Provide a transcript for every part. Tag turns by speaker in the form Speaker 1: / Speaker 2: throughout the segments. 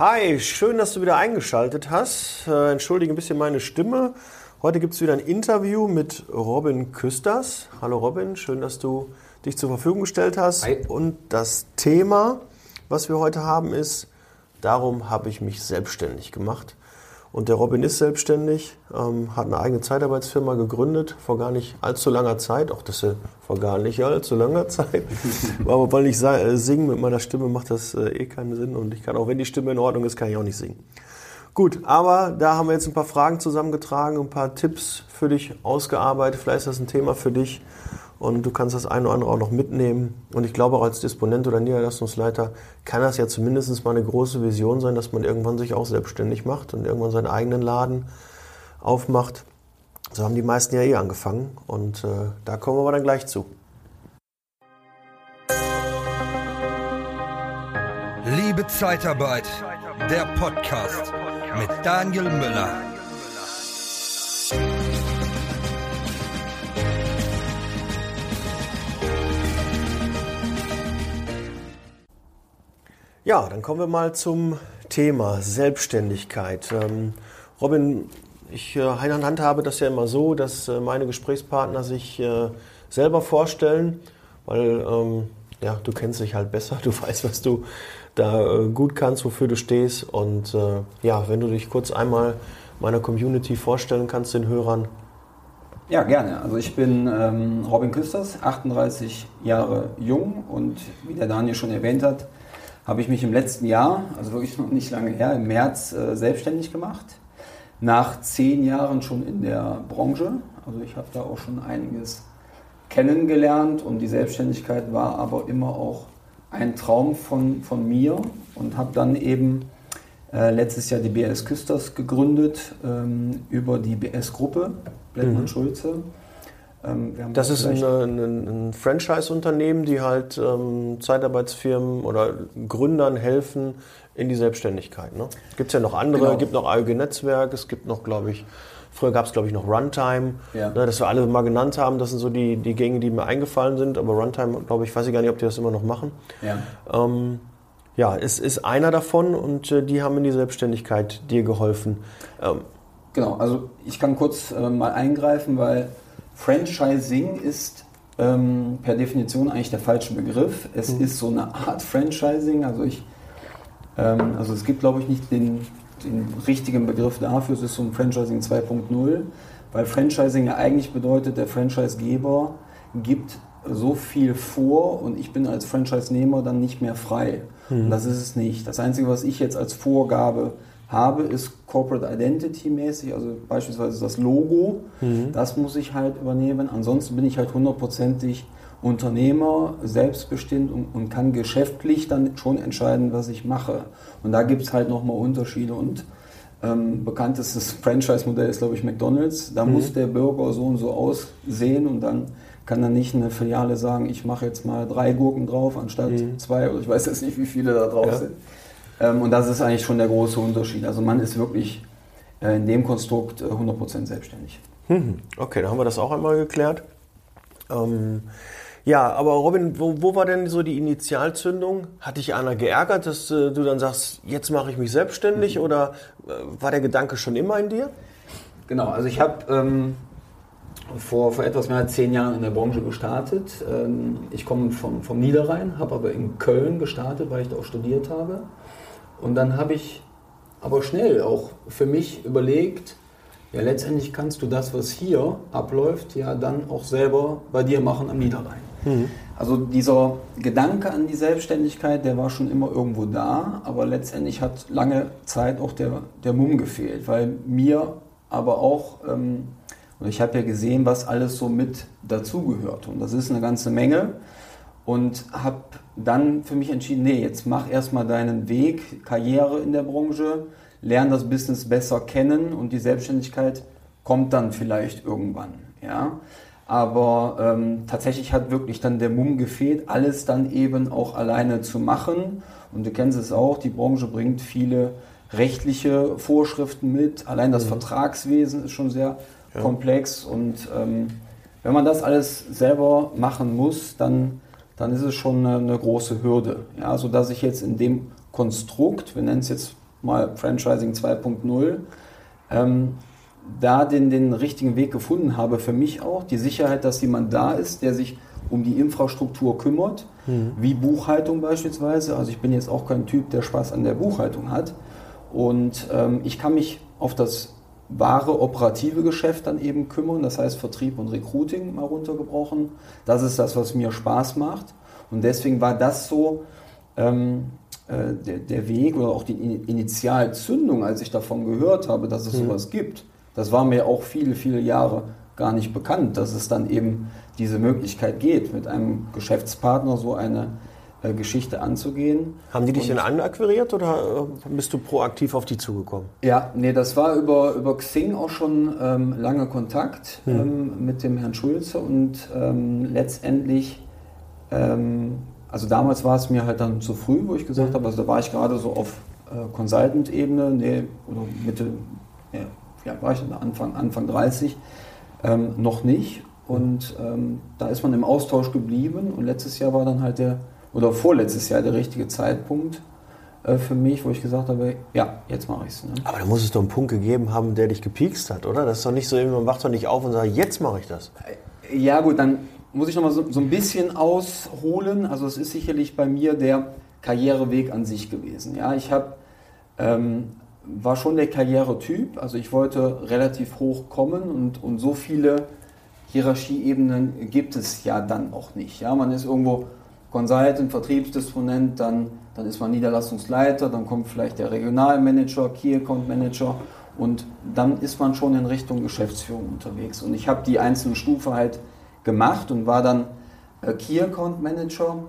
Speaker 1: Hi, schön, dass du wieder eingeschaltet hast. Äh, entschuldige ein bisschen meine Stimme. Heute gibt es wieder ein Interview mit Robin Küsters. Hallo Robin, schön, dass du dich zur Verfügung gestellt hast.
Speaker 2: Hi.
Speaker 1: Und das Thema, was wir heute haben, ist, darum habe ich mich selbstständig gemacht. Und der Robin ist selbstständig, ähm, hat eine eigene Zeitarbeitsfirma gegründet, vor gar nicht allzu langer Zeit. Auch das ist vor gar nicht allzu langer Zeit. Aber weil ich äh, singen mit meiner Stimme macht das äh, eh keinen Sinn. Und ich kann auch, wenn die Stimme in Ordnung ist, kann ich auch nicht singen. Gut, aber da haben wir jetzt ein paar Fragen zusammengetragen, ein paar Tipps für dich ausgearbeitet. Vielleicht ist das ein Thema für dich und du kannst das eine oder andere auch noch mitnehmen. Und ich glaube auch als Disponent oder Niederlassungsleiter kann das ja zumindest mal eine große Vision sein, dass man irgendwann sich auch selbstständig macht und irgendwann seinen eigenen Laden aufmacht. So haben die meisten ja eh angefangen und äh, da kommen wir aber dann gleich zu.
Speaker 3: Liebe Zeitarbeit, der Podcast mit Daniel Müller.
Speaker 1: Ja, dann kommen wir mal zum Thema Selbstständigkeit. Ähm, Robin, ich äh, handhabe das ja immer so, dass äh, meine Gesprächspartner sich äh, selber vorstellen, weil ähm, ja, du kennst dich halt besser, du weißt, was du da äh, gut kannst, wofür du stehst. Und äh, ja, wenn du dich kurz einmal meiner Community vorstellen kannst, den Hörern.
Speaker 2: Ja, gerne. Also ich bin ähm, Robin Küsters, 38 Jahre jung und wie der Daniel schon erwähnt hat, habe ich mich im letzten Jahr, also wirklich noch nicht lange her, im März äh, selbstständig gemacht. Nach zehn Jahren schon in der Branche. Also ich habe da auch schon einiges kennengelernt und die Selbstständigkeit war aber immer auch ein Traum von, von mir und habe dann eben äh, letztes Jahr die BS Küsters gegründet ähm, über die BS-Gruppe, Blettmann Schulze. Ähm,
Speaker 1: Das ist ein, ein, ein Franchise-Unternehmen, die halt ähm, Zeitarbeitsfirmen oder Gründern helfen in die Selbstständigkeit. Ne? Gibt es ja noch andere,
Speaker 2: Genau.
Speaker 1: gibt noch AEG Netzwerk, es gibt noch, glaube ich, früher gab es, glaube ich, noch Runtime,
Speaker 2: Ja.
Speaker 1: ne, das wir alle mal genannt haben. Das sind so die, die Gänge, die mir eingefallen sind. Aber Runtime, glaube ich, weiß ich gar nicht, ob die das immer noch machen.
Speaker 2: ja.
Speaker 1: Ähm, ja, es ist einer davon und äh, die haben in die Selbstständigkeit dir geholfen. Ähm,
Speaker 2: Genau, also ich kann kurz äh, mal eingreifen, weil Franchising ist ähm, per Definition eigentlich der falsche Begriff. Es ist so eine Art Franchising. Also ich, ähm, also es gibt glaube ich nicht den, den richtigen Begriff dafür. Es ist so ein Franchising 2.0, weil Franchising ja eigentlich bedeutet, der Franchisegeber gibt so viel vor und ich bin als Franchise-Nehmer dann nicht mehr frei. Und das ist es nicht. Das Einzige, was ich jetzt als Vorgabe habe, ist Corporate Identity mäßig, also beispielsweise das Logo. Das muss ich halt übernehmen. Ansonsten bin ich halt hundertprozentig Unternehmer, selbstbestimmt und, und kann geschäftlich dann schon entscheiden, was ich mache. Und da gibt es halt nochmal Unterschiede. Und ähm, bekanntestes Franchise-Modell ist, glaube ich, McDonalds. Da muss der Burger so und so aussehen und dann kann dann nicht eine Filiale sagen, ich mache jetzt mal drei Gurken drauf anstatt zwei oder ich weiß jetzt nicht, wie viele da drauf
Speaker 1: Ja.
Speaker 2: sind. Ähm, und das ist eigentlich schon der große Unterschied. Also man ist wirklich äh, in dem Konstrukt äh, 100% selbstständig.
Speaker 1: Mhm. Okay, dann haben wir das auch einmal geklärt. Ähm, ja, aber Robin, wo, wo war denn so die Initialzündung? Hat dich einer geärgert, dass äh, du dann sagst, jetzt mache ich mich selbstständig oder äh, war der Gedanke schon immer in dir?
Speaker 2: Genau, also ich habe ähm, vor, vor etwas mehr als zehn Jahren in der Branche gestartet. Ähm, ich komme vom, vom Niederrhein, habe aber in Köln gestartet, weil ich da auch studiert habe. Und dann habe ich aber schnell auch für mich überlegt, ja letztendlich kannst du das, was hier abläuft, ja dann auch selber bei dir machen am Niederrhein. Also dieser Gedanke an die Selbstständigkeit, der war schon immer irgendwo da, aber letztendlich hat lange Zeit auch der, der Mumm gefehlt, weil mir aber auch, ähm, und ich habe ja gesehen, was alles so mit dazugehört. Und das ist eine ganze Menge und habe dann für mich entschieden, nee, jetzt mach erstmal deinen Weg, Karriere in der Branche, lern das Business besser kennen und die Selbstständigkeit kommt dann vielleicht irgendwann, ja. Aber ähm, tatsächlich hat wirklich dann der Mumm gefehlt, alles dann eben auch alleine zu machen. Und du kennst es auch, die Branche bringt viele rechtliche Vorschriften mit. Allein das Vertragswesen ist schon sehr komplex. Und ähm, wenn man das alles selber machen muss, dann, dann ist es schon eine, eine große Hürde. Ja, sodass ich jetzt in dem Konstrukt, wir nennen es jetzt mal Franchising 2.0, ähm, da den, den richtigen Weg gefunden habe für mich auch. Die Sicherheit, dass jemand da ist, der sich um die Infrastruktur kümmert, mhm. wie Buchhaltung beispielsweise. Also ich bin jetzt auch kein Typ, der Spaß an der Buchhaltung hat. Und ähm, ich kann mich auf das wahre operative Geschäft dann eben kümmern, das heißt Vertrieb und Recruiting mal runtergebrochen. Das ist das, was mir Spaß macht. Und deswegen war das so ähm, äh, der, der, Weg oder auch die Initialzündung, als ich davon gehört habe, dass es mhm. sowas gibt. Das war mir auch viele, viele Jahre gar nicht bekannt, dass es dann eben diese Möglichkeit geht, mit einem Geschäftspartner so eine Geschichte anzugehen.
Speaker 1: Haben die dich denn anakquiriert oder äh, bist du proaktiv auf die zugekommen?
Speaker 2: Ja, nee, das war über, über Xing auch schon ähm, lange Kontakt hm. ähm, mit dem Herrn Schulze und ähm, letztendlich, ähm, also damals war es mir halt dann zu früh, wo ich gesagt hm. habe, also da war ich gerade so auf äh, Consultant-Ebene, nee, oder Mitte, ja, ja, war ich Anfang, Anfang 30, ähm, noch nicht. Und ähm, da ist man im Austausch geblieben und letztes Jahr war dann halt der oder vorletztes Jahr der richtige Zeitpunkt äh, für mich, wo ich gesagt habe, ja, jetzt mache ich es. Ne?
Speaker 1: Aber da muss es doch einen Punkt gegeben haben, der dich gepiekst hat, oder? Das ist doch nicht so, man wacht doch nicht auf und sagt, jetzt mache ich das.
Speaker 2: Äh, ja gut, dann muss ich nochmal so, so ein bisschen ausholen. Also es ist sicherlich bei mir der Karriereweg an sich gewesen. Ja, ich habe ähm, war schon der Karrieretyp, also ich wollte relativ hoch kommen und, und so viele Hierarchieebenen gibt es ja dann auch nicht. Ja, man ist irgendwo Consultant, Vertriebsdisponent, dann, dann ist man Niederlassungsleiter, dann kommt vielleicht der Regionalmanager, Key Account Manager und dann ist man schon in Richtung Geschäftsführung unterwegs. Und ich habe die einzelnen Stufen halt gemacht und war dann äh, Key Account Manager,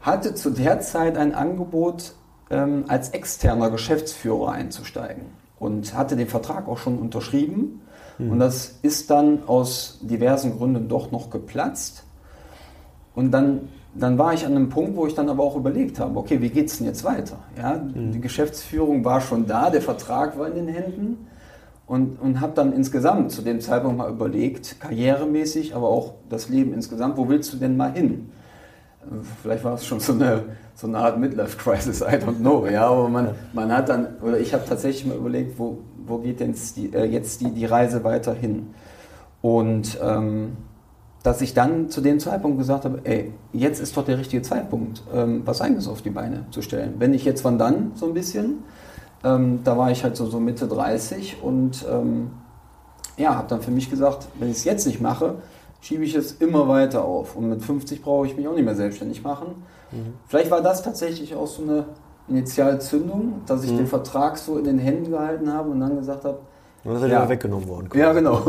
Speaker 2: hatte zu der Zeit ein Angebot, ähm, als externer Geschäftsführer einzusteigen und hatte den Vertrag auch schon unterschrieben. Mhm. Und das ist dann aus diversen Gründen doch noch geplatzt. Und dann dann war ich an einem Punkt, wo ich dann aber auch überlegt habe, okay, wie geht es denn jetzt weiter? Ja, mhm. Die Geschäftsführung war schon da, der Vertrag war in den Händen und, und habe dann insgesamt zu dem Zeitpunkt mal überlegt, karrieremäßig, aber auch das Leben insgesamt, wo willst du denn mal hin? Vielleicht war es schon so eine, so eine Art Midlife-Crisis, I don't know. Ja, aber man, man hat dann, oder ich habe tatsächlich mal überlegt, wo, wo geht denn die, äh, jetzt die, die Reise weiter hin? Und ähm, dass ich dann zu dem Zeitpunkt gesagt habe, ey, jetzt ist doch der richtige Zeitpunkt, ähm, was eigenes auf die Beine zu stellen. Wenn ich jetzt von dann so ein bisschen, ähm, da war ich halt so, so Mitte 30 und ähm, ja, habe dann für mich gesagt, wenn ich es jetzt nicht mache, schiebe ich es immer weiter auf. Und mit 50 brauche ich mich auch nicht mehr selbstständig machen. Mhm. Vielleicht war das tatsächlich auch so eine Initialzündung, dass ich mhm. den Vertrag so in den Händen gehalten habe und dann gesagt habe,
Speaker 1: und das ist ja weggenommen worden.
Speaker 2: Ja, genau.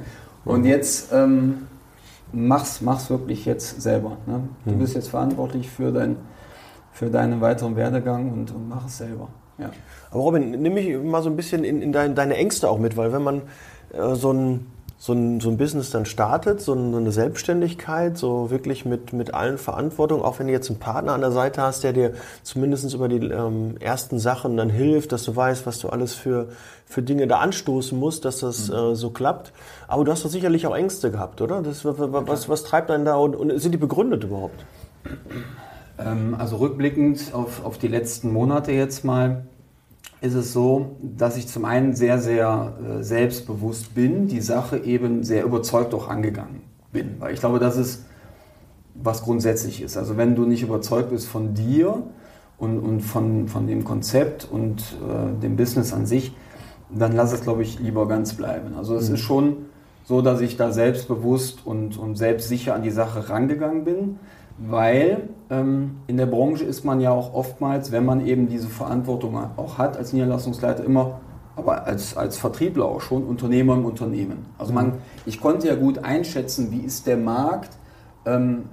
Speaker 2: und jetzt ähm, mach's, mach's wirklich jetzt selber. Ne? Du mhm. bist jetzt verantwortlich für, dein, für deinen weiteren Werdegang und, und mach es selber. Ja.
Speaker 1: Aber Robin, nimm mich mal so ein bisschen in, in dein, deine Ängste auch mit, weil wenn man äh, so ein so ein, so ein Business dann startet, so eine Selbstständigkeit, so wirklich mit, mit allen Verantwortungen, auch wenn du jetzt einen Partner an der Seite hast, der dir zumindest über die ähm, ersten Sachen dann hilft, dass du weißt, was du alles für, für Dinge da anstoßen musst, dass das mhm. äh, so klappt. Aber du hast doch sicherlich auch Ängste gehabt, oder? Das, was, was, was treibt einen da und, und sind die begründet überhaupt?
Speaker 2: Ähm, also rückblickend auf, auf die letzten Monate jetzt mal, ist es so, dass ich zum einen sehr, sehr äh, selbstbewusst bin, die Sache eben sehr überzeugt auch angegangen bin. Weil ich glaube, das ist was grundsätzlich ist. Also wenn du nicht überzeugt bist von dir und, und von, von dem Konzept und äh, dem Business an sich, dann lass es, glaube ich, lieber ganz bleiben. Also es mhm. ist schon so, dass ich da selbstbewusst und, und selbstsicher an die Sache rangegangen bin weil ähm, in der Branche ist man ja auch oftmals, wenn man eben diese Verantwortung auch hat als Niederlassungsleiter, immer, aber als, als Vertriebler auch schon, Unternehmer im Unternehmen. Also man, ich konnte ja gut einschätzen, wie ist der Markt. Ähm,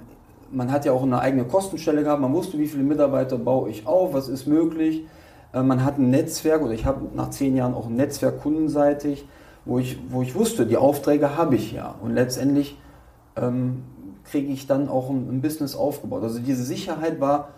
Speaker 2: man hat ja auch eine eigene Kostenstelle gehabt, man wusste, wie viele Mitarbeiter baue ich auf, was ist möglich. Äh, man hat ein Netzwerk oder ich habe nach zehn Jahren auch ein Netzwerk kundenseitig, wo ich, wo ich wusste, die Aufträge habe ich ja. Und letztendlich ähm, kriege ich dann auch ein, ein, Business aufgebaut. Also diese Sicherheit war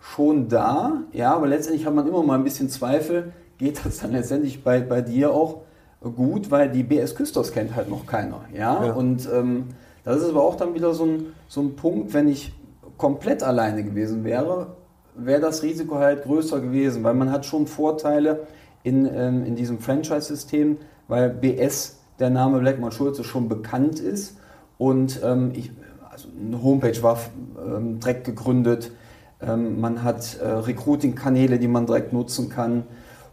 Speaker 2: schon da, ja, aber letztendlich hat man immer mal ein bisschen Zweifel, geht das dann letztendlich bei, bei dir auch gut, weil die BS Küsters kennt halt noch keiner, ja, ja. und ähm, das ist aber auch dann wieder so ein, so ein Punkt, wenn ich komplett alleine gewesen wäre, wäre das Risiko halt größer gewesen, weil man hat schon Vorteile in, ähm, in diesem Franchise-System, weil BS, der Name Blackmore Schulze, schon bekannt ist und ähm, ich, also eine Homepage war ähm, direkt gegründet, ähm, man hat äh, Recruiting-Kanäle, die man direkt nutzen kann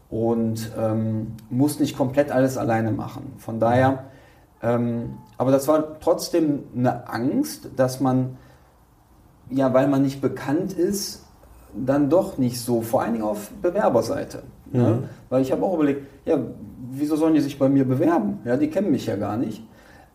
Speaker 2: und ähm, muss nicht komplett alles alleine machen. Von daher, ähm, aber das war trotzdem eine Angst, dass man, ja, weil man nicht bekannt ist, dann doch nicht so, vor allen Dingen auf Bewerberseite. Ne? Mhm. Ne? Weil ich habe auch überlegt, ja, wieso sollen die sich bei mir bewerben? Ja, die kennen mich ja gar nicht.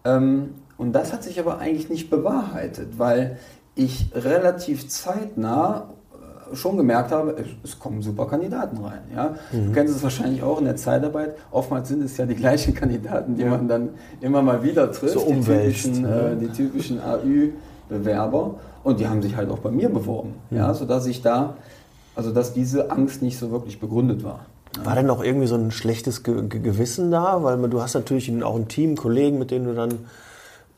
Speaker 2: Ähm, und das hat sich aber eigentlich nicht bewahrheitet, weil ich relativ zeitnah äh, schon gemerkt habe, es kommen super Kandidaten rein. Ja? Mhm. Du kennst es wahrscheinlich auch in der Zeitarbeit. Oftmals sind es ja die gleichen Kandidaten, die ja. man dann immer mal wieder trifft. So
Speaker 1: die typischen,
Speaker 2: ne? äh, die typischen AÜ-Bewerber. Und die haben sich halt auch bei mir beworben. Mhm. Ja? Sodass ich da, also dass diese Angst nicht so wirklich begründet war.
Speaker 1: War denn auch irgendwie so ein schlechtes Ge Gewissen da? Weil du hast natürlich auch ein Team, Kollegen, mit denen du dann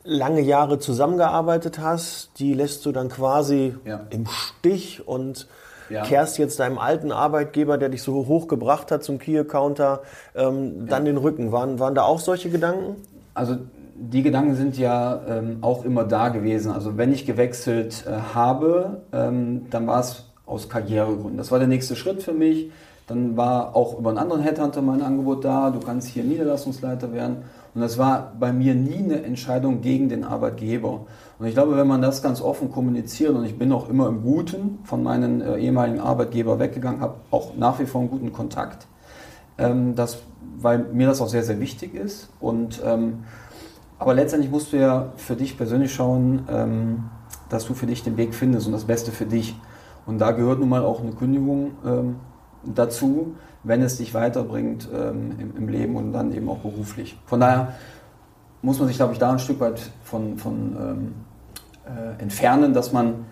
Speaker 1: lange Jahre zusammengearbeitet hast, die lässt du dann quasi ja. im Stich und ja. kehrst jetzt deinem alten Arbeitgeber, der dich so hoch gebracht hat zum Key-Counter, ähm, dann ja. den Rücken. Waren, waren da auch solche Gedanken?
Speaker 2: Also die Gedanken sind ja ähm, auch immer da gewesen. Also wenn ich gewechselt äh, habe, ähm, dann war es aus Karrieregründen. Das war der nächste Schritt für mich. Dann war auch über einen anderen Headhunter mein Angebot da. Du kannst hier Niederlassungsleiter werden. Und das war bei mir nie eine Entscheidung gegen den Arbeitgeber. Und ich glaube, wenn man das ganz offen kommuniziert, und ich bin auch immer im Guten von meinen äh, ehemaligen Arbeitgeber weggegangen, habe auch nach wie vor einen guten Kontakt, ähm, das, weil mir das auch sehr, sehr wichtig ist. Und, ähm, aber letztendlich musst du ja für dich persönlich schauen, ähm, dass du für dich den Weg findest und das Beste für dich. Und da gehört nun mal auch eine Kündigung ähm, dazu, wenn es dich weiterbringt ähm, im, im, Leben und dann eben auch beruflich. Von daher muss man sich, glaube ich, da ein Stück weit von, von ähm, äh, entfernen, dass man,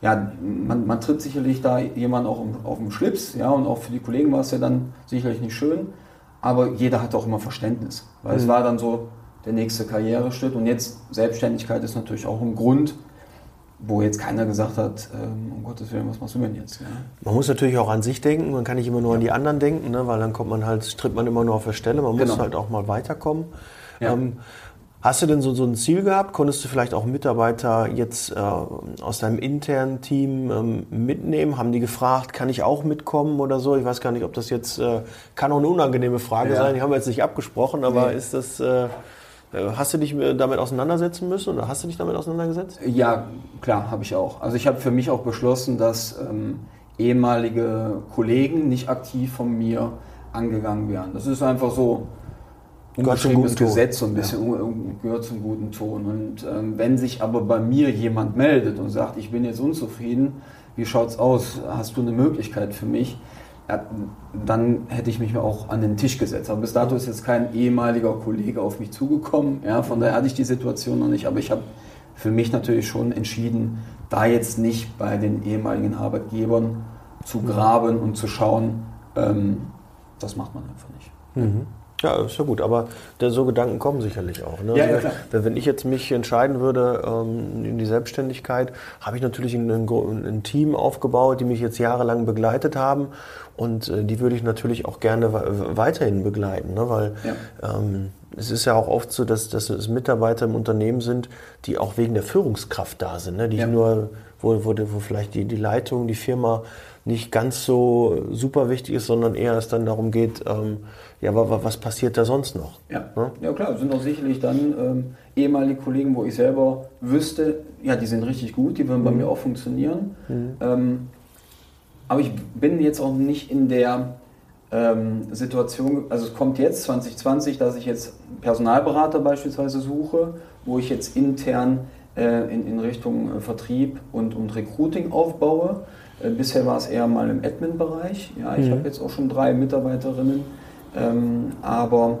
Speaker 2: ja, man, man tritt sicherlich da jemand auch auf den Schlips, ja, und auch für die Kollegen war es ja dann sicherlich nicht schön, aber jeder hat auch immer Verständnis, weil mhm. es war dann so der nächste Karriereschritt und jetzt Selbstständigkeit ist natürlich auch ein Grund, wo jetzt keiner gesagt hat, ähm, um Gottes Willen, was machst du denn jetzt? Ja?
Speaker 1: Man muss natürlich auch an sich denken, man kann nicht immer nur ja. an die anderen denken, ne, weil dann kommt man halt, tritt man immer nur auf der Stelle, man genau. muss halt auch mal weiterkommen. Ja. Ähm, hast du denn so, so ein Ziel gehabt? Konntest du vielleicht auch Mitarbeiter jetzt äh, aus deinem internen Team ähm, mitnehmen? Haben die gefragt, kann ich auch mitkommen oder so? Ich weiß gar nicht, ob das jetzt, äh, kann auch eine unangenehme Frage sein, die haben wir jetzt nicht abgesprochen, aber nee. ist das... Äh, hast du dich damit auseinandersetzen müssen oder hast du dich damit auseinandergesetzt?
Speaker 2: Ja, klar, habe ich auch. Also ich habe für mich auch beschlossen, dass ähm, ehemalige Kollegen nicht aktiv von mir angegangen werden. Das ist einfach so ungeschriebenes Gesetz, so ein bisschen ja. gehört zum guten Ton. Und ähm, wenn sich aber bei mir jemand meldet und sagt, ich bin jetzt unzufrieden, wie schaut's aus? Hast du eine Möglichkeit für mich? Ja, dann hätte ich mich auch an den Tisch gesetzt. Aber bis dato ist jetzt kein ehemaliger Kollege auf mich zugekommen. Ja, von daher hatte ich die Situation noch nicht. Aber ich habe für mich natürlich schon entschieden, da jetzt nicht bei den ehemaligen Arbeitgebern zu graben und zu schauen, ähm, das macht man einfach nicht.
Speaker 1: Mhm. Ja, ist ja gut, aber so Gedanken kommen sicherlich auch. Ne? Ja, also, ja, wenn ich jetzt mich entscheiden würde ähm, in die Selbstständigkeit, habe ich natürlich ein, ein, ein, Team aufgebaut, die mich jetzt jahrelang begleitet haben und äh, die würde ich natürlich auch gerne weiterhin begleiten, ne? weil ja. ähm, es ist ja auch oft so, dass, dass es Mitarbeiter im Unternehmen sind, die auch wegen der Führungskraft da sind, ne? die nur, wo, wo, wo vielleicht die, die Leitung, die Firma nicht ganz so super wichtig ist, sondern eher es dann darum geht, ähm, ja, aber was passiert da sonst noch?
Speaker 2: Ja, ne? ja klar, sind auch sicherlich dann ähm, ehemalige Kollegen, wo ich selber wüsste, ja, die sind richtig gut, die würden mhm. bei mir auch funktionieren. Mhm. Ähm, aber ich bin jetzt auch nicht in der ähm, Situation, also es kommt jetzt 2020, dass ich jetzt Personalberater beispielsweise suche, wo ich jetzt intern äh, in, in Richtung äh, Vertrieb und, und Recruiting aufbaue. Äh, bisher war es eher mal im Admin-Bereich. Ja, ich mhm. habe jetzt auch schon drei Mitarbeiterinnen, ähm, aber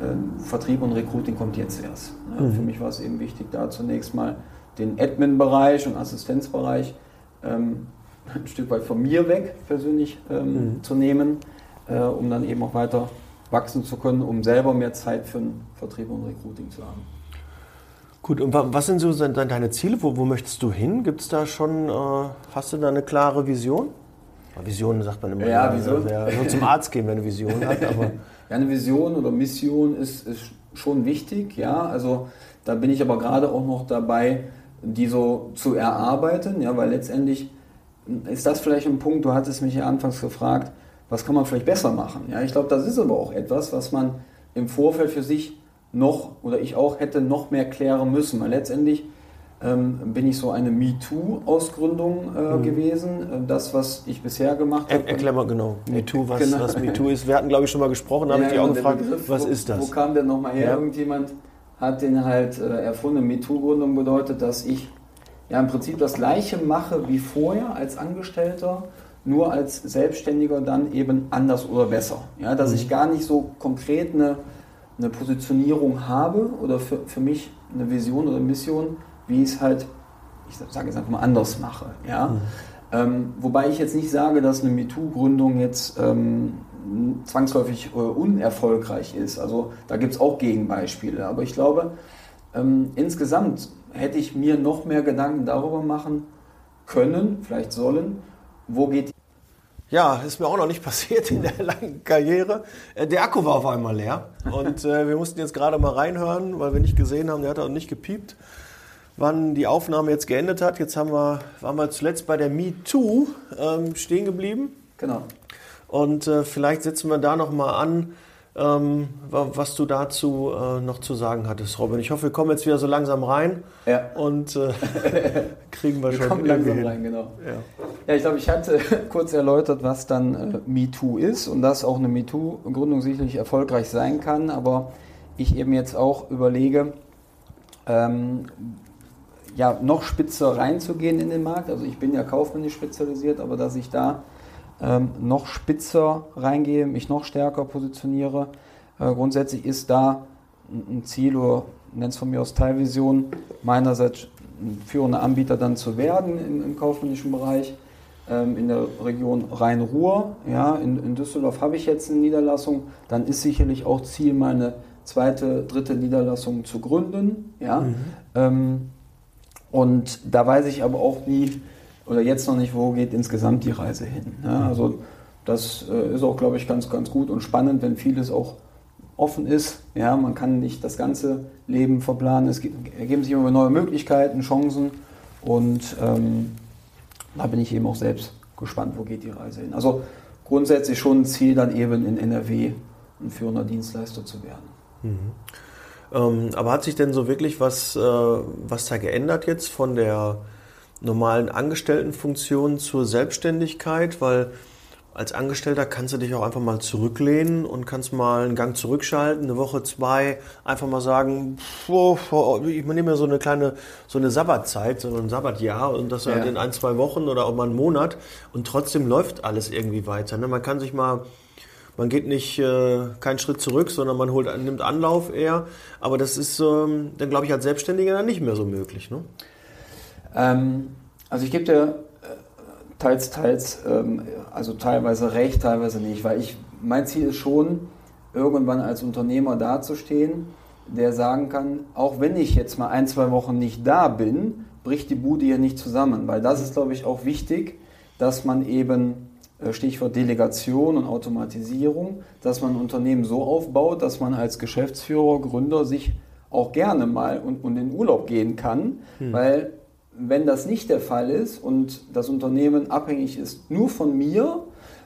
Speaker 2: äh, Vertrieb und Recruiting kommt jetzt erst. Ja, mhm. Für mich war es eben wichtig, da zunächst mal den Admin-Bereich und Assistenzbereich ähm, ein Stück weit von mir weg persönlich ähm, mhm. zu nehmen, äh, um dann eben auch weiter wachsen zu können, um selber mehr Zeit für den Vertrieb und Recruiting zu haben.
Speaker 1: Gut, und was sind so deine Ziele? Wo, wo möchtest du hin? Gibt es da schon, äh, hast du da eine klare Vision? Visionen sagt man immer.
Speaker 2: Ja, Vision.
Speaker 1: Wer nur zum Arzt gehen, wenn eine Vision hat. Aber
Speaker 2: ja, eine Vision oder Mission ist, ist schon wichtig, ja. Also da bin ich aber gerade auch noch dabei, die so zu erarbeiten, ja, weil letztendlich ist das vielleicht ein Punkt, du hattest mich ja anfangs gefragt, was kann man vielleicht besser machen? Ja, ich glaube, das ist aber auch etwas, was man im Vorfeld für sich noch oder ich auch hätte noch mehr klären müssen, weil letztendlich ähm, bin ich so eine MeToo-Ausgründung äh, mhm. gewesen. Äh, das, was ich bisher gemacht habe.
Speaker 1: Er, erklär mal genau, MeToo, was, genau. was MeToo ist. Wir hatten, glaube ich, schon mal gesprochen, da ja, habe ich dich auch gefragt, Begriff, was
Speaker 2: wo,
Speaker 1: ist das?
Speaker 2: Wo kam der nochmal her? Ja. Irgendjemand hat den halt äh, erfunden. MeToo-Gründung bedeutet, dass ich ja im Prinzip das Gleiche mache wie vorher als Angestellter, nur als Selbstständiger dann eben anders oder besser. Ja, dass mhm. ich gar nicht so konkret eine, eine Positionierung habe oder für, für mich eine Vision oder Mission, wie ich es halt, ich sage jetzt einfach mal, anders mache. Ja? Mhm. Ähm, wobei ich jetzt nicht sage, dass eine MeToo-Gründung jetzt ähm, zwangsläufig äh, unerfolgreich ist. Also da gibt es auch Gegenbeispiele. Aber ich glaube, ähm, insgesamt hätte ich mir noch mehr Gedanken darüber machen können, vielleicht sollen, wo geht die
Speaker 1: ja, ist mir auch noch nicht passiert in der langen Karriere. Äh, der Akku war auf einmal leer und äh, wir mussten jetzt gerade mal reinhören, weil wir nicht gesehen haben, der hat auch nicht gepiept wann die Aufnahme jetzt geendet hat. Jetzt haben wir, waren wir zuletzt bei der Me Too ähm, stehen geblieben.
Speaker 2: Genau.
Speaker 1: Und äh, vielleicht setzen wir da nochmal an, ähm, was du dazu äh, noch zu sagen hattest, Robin. Ich hoffe, wir kommen jetzt wieder so langsam rein.
Speaker 2: Ja.
Speaker 1: Und äh, kriegen wir, wir schon
Speaker 2: kommen langsam hin. rein, genau. Ja, ja ich glaube, ich hatte kurz erläutert, was dann äh, MeToo ist und dass auch eine MeToo-Gründung sicherlich erfolgreich sein kann. Aber ich eben jetzt auch überlege, ähm, ja, noch spitzer reinzugehen in den Markt. Also ich bin ja kaufmännisch spezialisiert, aber dass ich da ähm, noch spitzer reingehe, mich noch stärker positioniere. Äh, grundsätzlich ist da ein Ziel oder nennt es von mir aus Teilvision, meinerseits ein führender Anbieter dann zu werden im, im kaufmännischen Bereich ähm, in der Region Rhein-Ruhr. Ja, in, in Düsseldorf habe ich jetzt eine Niederlassung. Dann ist sicherlich auch Ziel, meine zweite, dritte Niederlassung zu gründen. Ja. Mhm. Ähm, und da weiß ich aber auch nie, oder jetzt noch nicht, wo geht insgesamt die Reise hin. Ja, also das äh, ist auch, glaube ich, ganz, ganz gut und spannend, wenn vieles auch offen ist. Ja, man kann nicht das ganze Leben verplanen. Es ergeben sich immer neue Möglichkeiten, Chancen und ähm, da bin ich eben auch selbst gespannt, wo geht die Reise hin. Also grundsätzlich schon ein Ziel, dann eben in NRW ein führender Dienstleister zu werden. Mhm.
Speaker 1: Ähm, aber hat sich denn so wirklich was, äh, was da geändert jetzt von der normalen Angestelltenfunktion zur Selbstständigkeit? Weil als Angestellter kannst du dich auch einfach mal zurücklehnen und kannst mal einen Gang zurückschalten, eine Woche, zwei, einfach mal sagen, ich nehme mir so eine kleine, so eine Sabbatzeit, so ein Sabbatjahr und das ja. halt in ein, zwei Wochen oder auch mal einen Monat und trotzdem läuft alles irgendwie weiter. Ne? Man kann sich mal man geht nicht äh, keinen Schritt zurück, sondern man holt, nimmt Anlauf eher. Aber das ist ähm, dann, glaube ich, als Selbstständiger dann nicht mehr so möglich. Ne?
Speaker 2: Ähm, also ich gebe dir äh, teils, teils, ähm, also teilweise recht, teilweise nicht, weil ich, mein Ziel ist schon, irgendwann als Unternehmer dazustehen, der sagen kann, auch wenn ich jetzt mal ein, zwei Wochen nicht da bin, bricht die Bude hier nicht zusammen, weil das ist, glaube ich, auch wichtig, dass man eben äh, Stichwort Delegation und Automatisierung, dass man ein Unternehmen so aufbaut, dass man als Geschäftsführer, Gründer sich auch gerne mal und, und in Urlaub gehen kann, hm. weil wenn das nicht der Fall ist und das Unternehmen abhängig ist nur von mir,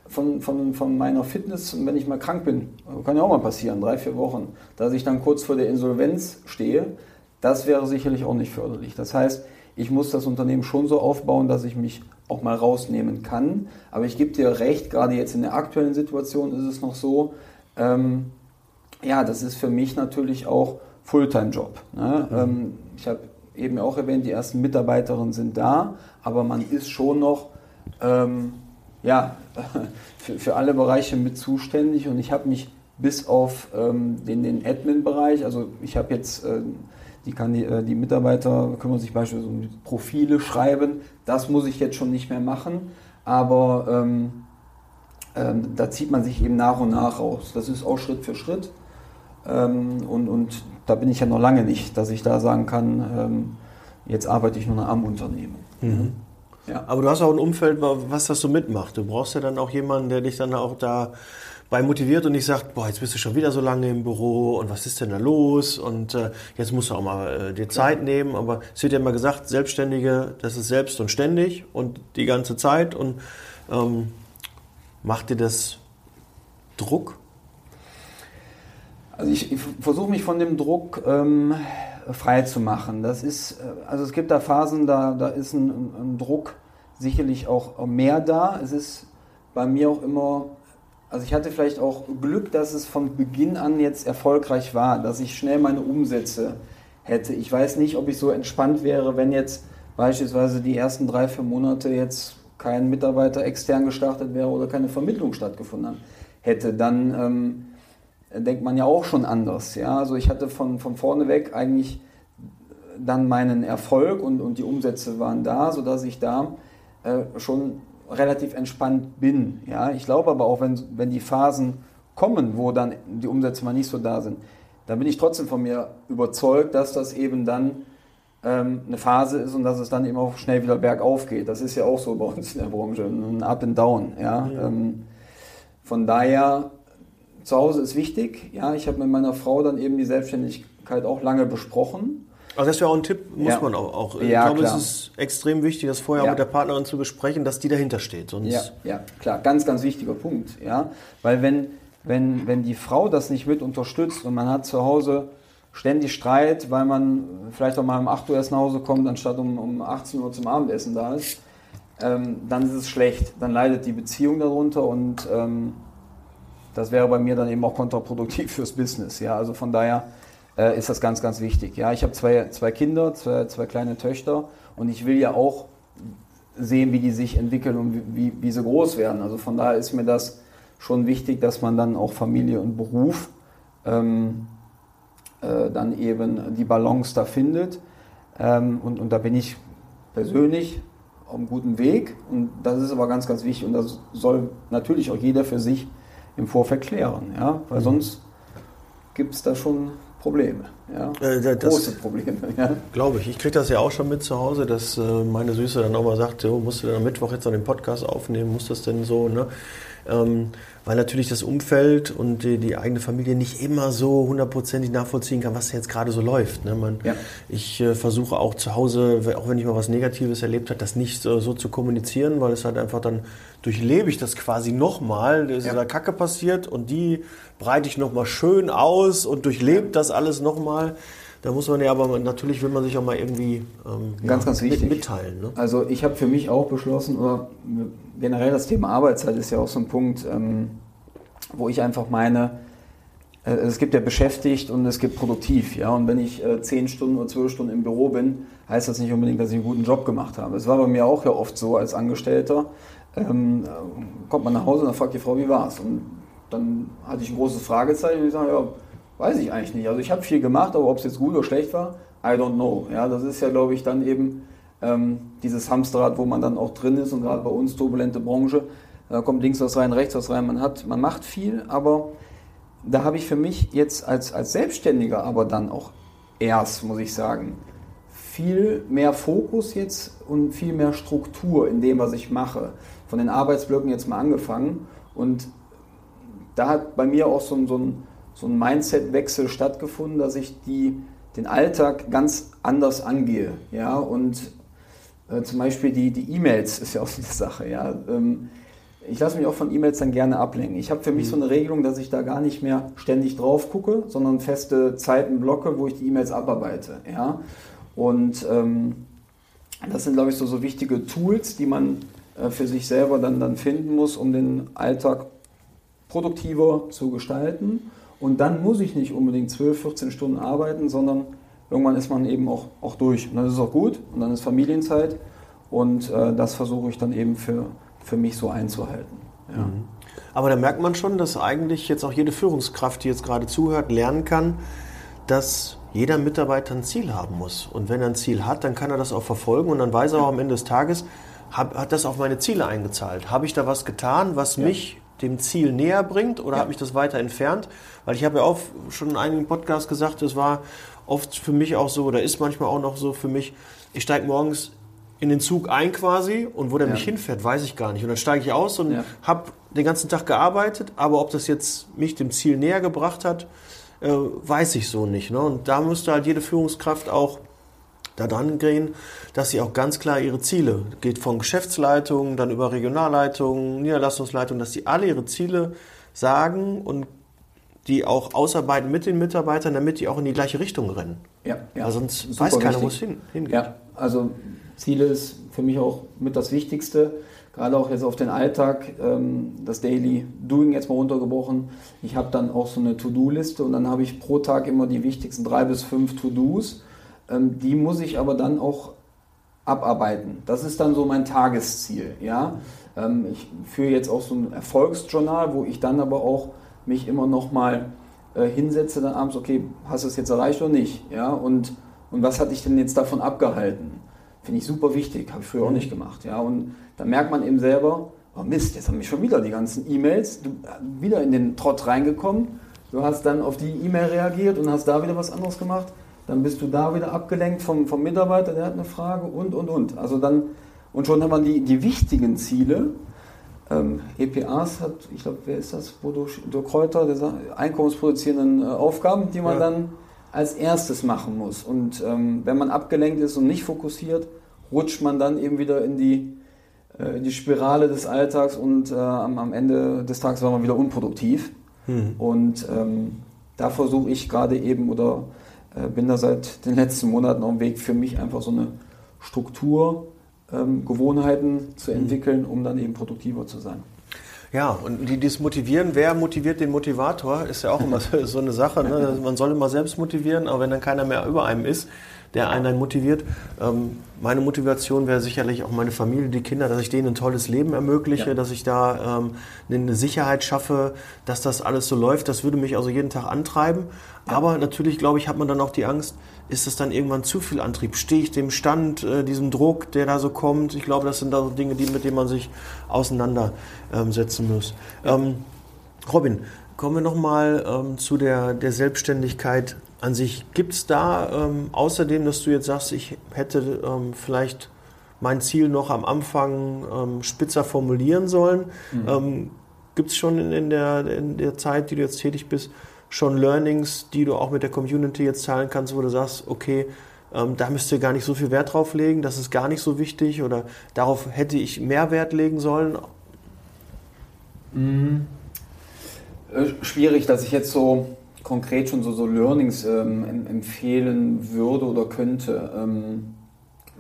Speaker 2: von, von, von meiner Fitness, wenn ich mal krank bin, kann ja auch mal passieren, drei, vier Wochen, dass ich dann kurz vor der Insolvenz stehe, das wäre sicherlich auch nicht förderlich. Das heißt, ich muss das Unternehmen schon so aufbauen, dass ich mich auch mal rausnehmen kann. Aber ich gebe dir recht, gerade jetzt in der aktuellen Situation ist es noch so, ähm, ja, das ist für mich natürlich auch Fulltime-Job. Ne? Mhm. Ähm, ich habe eben auch erwähnt, die ersten Mitarbeiterinnen sind da, aber man ist schon noch ähm, ja, für, für, alle Bereiche mit zuständig und ich habe mich bis auf ähm, den, den Admin-Bereich, also ich habe jetzt äh, die, kann die, äh, die Mitarbeiter kümmern sich beispielsweise um Profile schreiben. Das muss ich jetzt schon nicht mehr machen, aber ähm, ähm, da zieht man sich eben nach und nach raus. Das ist auch Schritt für Schritt. Ähm, und, und da bin ich ja noch lange nicht, dass ich da sagen kann, ähm, jetzt arbeite ich nur noch am Unternehmen. Mhm. Ja.
Speaker 1: Aber du hast auch ein Umfeld, was das so mitmacht. Du brauchst ja dann auch jemanden, der dich dann auch da bei motiviert und nicht sagt, boah, jetzt bist du schon wieder so lange im Büro und was ist denn da los und äh, jetzt musst du auch mal äh, dir Zeit nehmen. Aber es wird ja immer gesagt, Selbstständige, das ist selbst und ständig und die ganze Zeit und ähm, macht dir das Druck?
Speaker 2: Also ich, ich versuche mich von dem Druck ähm, frei zu machen. Das ist, äh, also es gibt da Phasen, da, da ist ein, ein Druck sicherlich auch mehr da. Es ist bei mir auch immer also ich hatte vielleicht auch Glück, dass es von Beginn an jetzt erfolgreich war, dass ich schnell meine Umsätze hätte. Ich weiß nicht, ob ich so entspannt wäre, wenn jetzt beispielsweise die ersten drei, vier Monate jetzt kein Mitarbeiter extern gestartet wäre oder keine Vermittlung stattgefunden hätte. Dann ähm, denkt man ja auch schon anders. Ja? Also ich hatte von, von vorne weg eigentlich dann meinen Erfolg und, und die Umsätze waren da, sodass ich da äh, schon relativ entspannt bin. Ja? Ich glaube aber auch, wenn, wenn die Phasen kommen, wo dann die Umsätze mal nicht so da sind, dann bin ich trotzdem von mir überzeugt, dass das eben dann ähm, eine Phase ist und dass es dann eben auch schnell wieder bergauf geht. Das ist ja auch so bei uns in der Branche, ein Up and Down. Ja? Ähm, von daher, zu Hause ist wichtig. Ja? Ich habe mit meiner Frau dann eben die Selbstständigkeit auch lange besprochen.
Speaker 1: Also das wäre auch ein Tipp, muss ja. man auch. auch. Ich ja, glaube, klar. es ist extrem wichtig, das vorher ja. mit der Partnerin zu besprechen, dass die dahinter steht.
Speaker 2: Sonst ja, ja, klar, ganz, ganz wichtiger Punkt. Ja? Weil wenn, wenn, wenn die Frau das nicht mit unterstützt und man hat zu Hause ständig Streit, weil man vielleicht auch mal um 8 Uhr erst nach Hause kommt, anstatt um, um 18 Uhr zum Abendessen da ist, ähm, dann ist es schlecht. Dann leidet die Beziehung darunter und ähm, das wäre bei mir dann eben auch kontraproduktiv fürs Business. Ja? Also von daher äh, ist das ganz, ganz wichtig. Ja, ich habe zwei, zwei Kinder, zwei, zwei kleine Töchter und ich will ja auch sehen, wie die sich entwickeln und wie, wie sie groß werden. Also von daher ist mir das schon wichtig, dass man dann auch Familie und Beruf ähm, äh, dann eben die Balance da findet. Ähm, und, und da bin ich persönlich auf einem guten Weg. Und das ist aber ganz, ganz wichtig. Und das soll natürlich auch jeder für sich im Vorfeld klären. Ja? Weil mhm. sonst gibt es da schon Probleme. Ja? Äh, Große Probleme. Ja?
Speaker 1: Glaube ich. Ich kriege das ja auch schon mit zu Hause, dass äh, meine Süße dann auch mal sagt, so, musst du dann am Mittwoch jetzt noch den Podcast aufnehmen, muss das denn so? Ne? Ähm, weil natürlich das Umfeld und die, die, eigene Familie nicht immer so hundertprozentig nachvollziehen kann, was jetzt gerade so läuft. Ne? Man, ja. Ich äh, versuche auch zu Hause, auch wenn ich mal was Negatives erlebt habe, das nicht so, so, zu kommunizieren, weil es halt einfach dann durchlebe ich das quasi nochmal. Da ist ja. da Kacke passiert und die breite ich nochmal schön aus und durchlebe das alles nochmal. Da muss man ja aber natürlich will man sich auch mal irgendwie
Speaker 2: ähm, ganz, ja, ganz wichtig.
Speaker 1: Mit, mitteilen. Ne?
Speaker 2: Also ich habe für mich auch beschlossen, oder generell das Thema Arbeitszeit ist ja auch so ein Punkt, ähm, wo ich einfach meine, äh, es gibt ja beschäftigt und es gibt produktiv. Ja? Und wenn ich äh, zehn Stunden oder zwölf Stunden im Büro bin, heißt das nicht unbedingt, dass ich einen guten Job gemacht habe. Es war bei mir auch ja oft so als Angestellter. Ähm, kommt man nach Hause und dann fragt die Frau, wie war es? Und dann hatte ich ein großes Fragezeichen und ich sage, ja, Weiß ich eigentlich nicht. Also ich habe viel gemacht, aber ob es jetzt gut oder schlecht war, I don't know. Ja, das ist ja, glaube ich, dann eben ähm, dieses Hamsterrad, wo man dann auch drin ist und gerade bei uns turbulente Branche, da kommt links was rein, rechts was rein. Man hat, man macht viel, aber da habe ich für mich jetzt als, als Selbstständiger aber dann auch erst, muss ich sagen, viel mehr Fokus jetzt und viel mehr Struktur in dem, was ich mache. Von den Arbeitsblöcken jetzt mal angefangen und da hat bei mir auch so, so ein so ein Mindset-Wechsel stattgefunden, dass ich die, den Alltag ganz anders angehe. Ja? Und äh, zum Beispiel die, die E-Mails ist ja auch so eine Sache. Ja? Ähm, ich lasse mich auch von E-Mails dann gerne ablenken. Ich habe für mich mhm. so eine Regelung, dass ich da gar nicht mehr ständig drauf gucke, sondern feste Zeiten blocke, wo ich die E-Mails abarbeite. Ja? Und ähm, das sind, glaube ich, so, so wichtige Tools, die man äh, für sich selber dann, dann finden muss, um den Alltag produktiver zu gestalten. Und dann muss ich nicht unbedingt 12, 14 Stunden arbeiten, sondern irgendwann ist man eben auch, auch durch. Und dann ist es auch gut und dann ist Familienzeit. Und äh, das versuche ich dann eben für, für mich so einzuhalten. Ja. Mhm.
Speaker 1: Aber da merkt man schon, dass eigentlich jetzt auch jede Führungskraft, die jetzt gerade zuhört, lernen kann, dass jeder Mitarbeiter ein Ziel haben muss. Und wenn er ein Ziel hat, dann kann er das auch verfolgen und dann weiß er auch am Ende des Tages, hab, hat das auf meine Ziele eingezahlt? Habe ich da was getan, was ja. mich dem Ziel näher bringt oder ja. hat mich das weiter entfernt? Weil ich habe ja auch schon in einigen Podcasts gesagt, es war oft für mich auch so oder ist manchmal auch noch so für mich, ich steige morgens in den Zug ein quasi und wo der
Speaker 2: Ja.
Speaker 1: mich hinfährt, weiß ich gar nicht. Und dann steige ich aus und
Speaker 2: Ja.
Speaker 1: habe den ganzen Tag gearbeitet, aber ob das jetzt mich dem Ziel näher gebracht hat, äh, weiß ich so nicht. Ne? Und da müsste halt jede Führungskraft auch da dran gehen, dass sie auch ganz klar ihre Ziele, geht von Geschäftsleitung, dann über Regionalleitung, Niederlassungsleitung, dass sie alle ihre Ziele sagen und die auch ausarbeiten mit den Mitarbeitern, damit die auch in die gleiche Richtung rennen.
Speaker 2: Ja, ja.
Speaker 1: Weil sonst
Speaker 2: Super
Speaker 1: weiß keiner, wo es hin, hingeht.
Speaker 2: Ja, also Ziele ist für mich auch mit das Wichtigste, gerade auch jetzt auf den Alltag, ähm, das Daily Doing jetzt mal runtergebrochen. Ich habe dann auch so eine To-Do-Liste und dann habe ich pro Tag immer die wichtigsten drei bis fünf To-Dos. Ähm, die muss ich aber dann auch abarbeiten. Das ist dann so mein Tagesziel. Ja? Ähm, ich führe jetzt auch so ein Erfolgsjournal, wo ich dann aber auch mich immer noch mal äh, hinsetze, dann abends, okay, hast du es jetzt erreicht oder nicht? Ja? Und, und was hat dich denn jetzt davon abgehalten? Finde ich super wichtig, habe ich früher auch nicht gemacht. Ja? Und da merkt man eben selber, oh Mist, jetzt haben mich schon wieder die ganzen E-Mails, du äh, wieder in den Trott reingekommen. Du hast dann auf die E-Mail reagiert und hast da wieder was anderes gemacht. Dann bist du da wieder abgelenkt vom, vom Mitarbeiter, der hat eine Frage und, und, und. Also dann, und schon hat man die, die wichtigen Ziele. Ähm, EPAs hat, ich glaube, wer ist das? Bodo, Bodo Kräuter, der sagt, einkommensproduzierenden äh, Aufgaben, die man
Speaker 1: Ja.
Speaker 2: dann als erstes machen muss. Und ähm, wenn man abgelenkt ist und nicht fokussiert, rutscht man dann eben wieder in die, äh, in die Spirale des Alltags und äh, am, am Ende des Tages war man wieder unproduktiv.
Speaker 1: Mhm.
Speaker 2: Und ähm, da versuche ich gerade eben oder bin da seit den letzten Monaten auf dem Weg für mich einfach so eine Struktur, ähm, Gewohnheiten zu entwickeln, um dann eben produktiver zu sein.
Speaker 1: Ja, und die, das Motivieren, wer motiviert den Motivator, ist ja auch immer so- eine Sache. Ne? Man soll immer selbst motivieren, aber wenn dann keiner mehr über einem ist, der einen dann motiviert. Ähm, meine Motivation wäre sicherlich auch meine Familie, die Kinder, dass ich denen ein tolles Leben ermögliche,
Speaker 2: Ja.
Speaker 1: dass ich da ähm, eine Sicherheit schaffe, dass das alles so läuft. Das würde mich also jeden Tag antreiben. Aber natürlich, glaube ich, hat man dann auch die Angst, ist es dann irgendwann zu viel Antrieb? Stehe ich dem Stand, äh, diesem Druck, der da so kommt? Ich glaube, das sind da so Dinge, die, mit denen man sich auseinandersetzen muss. Ähm, Robin, kommen wir nochmal ähm, zu der, der Selbstständigkeit an sich. Gibt es da ähm, außerdem, dass du jetzt sagst, ich hätte ähm, vielleicht mein Ziel noch am Anfang ähm, spitzer formulieren sollen? Ähm, Gibt es schon in, in, der, in der Zeit, die du jetzt tätig bist, schon Learnings, die du auch mit der Community jetzt teilen kannst, wo du sagst, okay, ähm, da müsst ihr gar nicht so viel Wert drauf legen, das ist gar nicht so wichtig oder darauf hätte ich mehr Wert legen sollen?
Speaker 2: Äh, schwierig, dass ich jetzt so konkret schon so, so Learnings ähm, em- empfehlen würde oder könnte, ähm,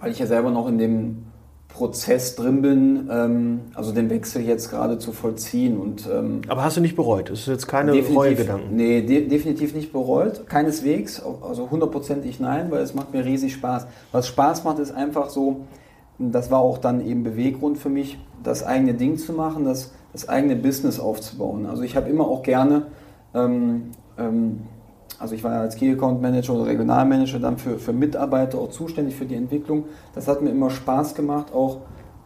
Speaker 2: weil ich ja selber noch in dem Prozess drin bin, ähm, also den Wechsel jetzt gerade zu vollziehen und ähm,
Speaker 1: Aber hast du nicht bereut? Es ist jetzt keine
Speaker 2: definitiv,
Speaker 1: Reuegedanken.
Speaker 2: Nee, de definitiv nicht bereut. Keineswegs. Also hundertprozentig nein, weil es macht mir riesig Spaß. Was Spaß macht, ist einfach so, das war auch dann eben Beweggrund für mich, das eigene Ding zu machen, das, das eigene Business aufzubauen. Also ich habe immer auch gerne, ähm, ähm, also ich war ja als Key Account Manager oder Regionalmanager dann für, für Mitarbeiter auch zuständig für die Entwicklung. Das hat mir immer Spaß gemacht, auch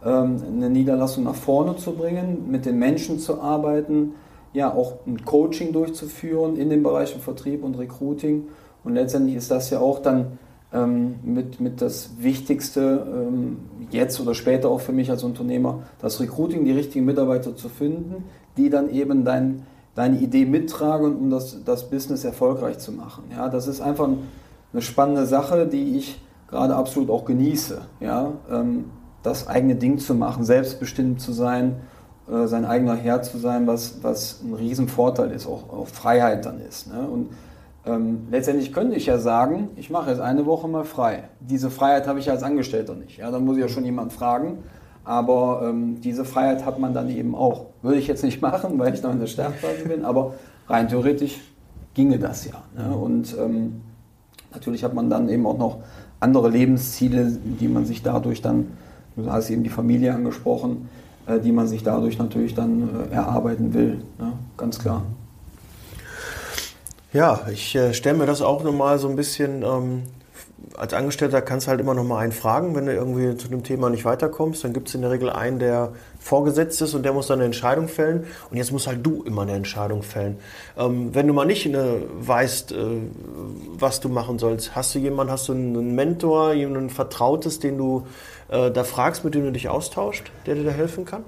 Speaker 2: ähm, eine Niederlassung nach vorne zu bringen, mit den Menschen zu arbeiten, ja auch ein Coaching durchzuführen in den Bereichen Vertrieb und Recruiting. Und letztendlich ist das ja auch dann ähm, mit, mit das Wichtigste ähm, jetzt oder später auch für mich als Unternehmer, das Recruiting, die richtigen Mitarbeiter zu finden, die dann eben dein, deine Idee mittragen, um das, das Business erfolgreich zu machen. Ja, das ist einfach eine spannende Sache, die ich gerade absolut auch genieße. Ja, ähm, das eigene Ding zu machen, selbstbestimmt zu sein, äh, sein eigener Herr zu sein, was, was ein Riesenvorteil ist, auch, auch Freiheit dann ist. Ne? Und ähm, letztendlich könnte ich ja sagen, ich mache jetzt eine Woche mal frei. Diese Freiheit habe ich als Angestellter nicht. Ja, da muss ich ja schon jemand fragen. Aber ähm, diese Freiheit hat man dann eben auch. Würde ich jetzt nicht machen, weil ich noch in der Sterbenphase bin, aber rein theoretisch ginge das ja. Ne? Und ähm, natürlich hat man dann eben auch noch andere Lebensziele, die man sich dadurch dann, du hast eben die Familie angesprochen, äh, die man sich dadurch natürlich dann äh, erarbeiten will. Ne? Ganz klar.
Speaker 1: Ja, ich äh, stelle mir das auch nochmal so ein bisschen ähm, als Angestellter kannst du halt immer noch mal einen fragen, wenn du irgendwie zu dem Thema nicht weiterkommst. Dann gibt es in der Regel einen, der vorgesetzt ist und der muss dann eine Entscheidung fällen. Und jetzt musst halt du immer eine Entscheidung fällen. Ähm, wenn du mal nicht eine, weißt, äh, was du machen sollst, hast du jemanden, hast du einen Mentor, jemanden Vertrautes, den du äh, da fragst, mit dem du dich austauscht, der dir da helfen kann?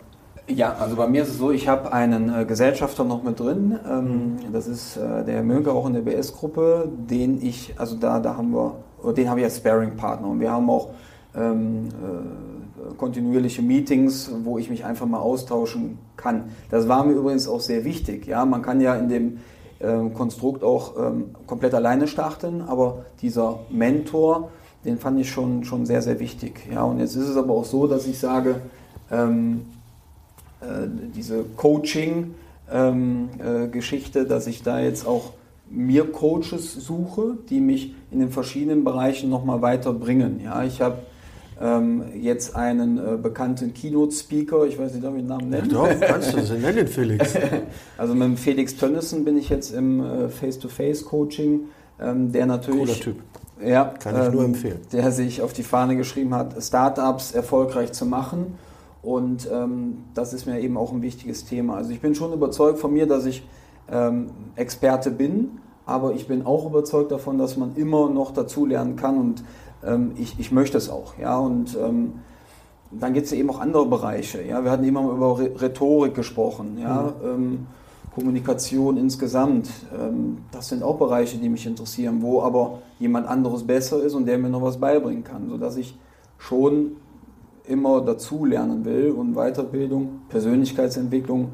Speaker 2: Ja, also bei mir ist es so, ich habe einen äh, Gesellschafter noch mit drin. Ähm. Das ist äh, der Mönke auch in der BS-Gruppe, den ich, also da, da haben wir, den habe ich als Sparing-Partner. Und wir haben auch ähm, äh, kontinuierliche Meetings, wo ich mich einfach mal austauschen kann. Das war mir übrigens auch sehr wichtig. Ja, man kann ja in dem ähm, Konstrukt auch ähm, komplett alleine starten, aber dieser Mentor, den fand ich schon, schon sehr, sehr wichtig. Ja, und jetzt ist es aber auch so, dass ich sage, ähm, äh, diese Coaching-Geschichte, ähm, äh, dass ich da jetzt auch mir Coaches suche, die mich in den verschiedenen Bereichen nochmal weiterbringen. Ja, ich habe ähm, jetzt einen äh, bekannten Keynote-Speaker, ich weiß nicht, darf ich den Namen nennen?
Speaker 1: Ja, doch, kannst du sie nennen, Felix.
Speaker 2: also mit dem Felix Tönnissen bin ich jetzt im äh, Face-to-Face-Coaching, ähm, der natürlich...
Speaker 1: Cooler Typ.
Speaker 2: Ja,
Speaker 1: Kann ich nur ähm, empfehlen.
Speaker 2: Der sich auf die Fahne geschrieben hat, Startups erfolgreich zu machen und ähm, das ist mir eben auch ein wichtiges Thema. Also ich bin schon überzeugt von mir, dass ich ähm, Experte bin, aber ich bin auch überzeugt davon, dass man immer noch dazulernen kann und ähm, ich, ich möchte es auch. Ja? Und ähm, dann gibt es eben auch andere Bereiche. Ja? Wir hatten immer über Rhetorik gesprochen, ja? Mhm. Ähm, Kommunikation insgesamt. Ähm, das sind auch Bereiche, die mich interessieren, wo aber jemand anderes besser ist und der mir noch was beibringen kann, sodass ich schon immer dazu lernen will und Weiterbildung, Persönlichkeitsentwicklung,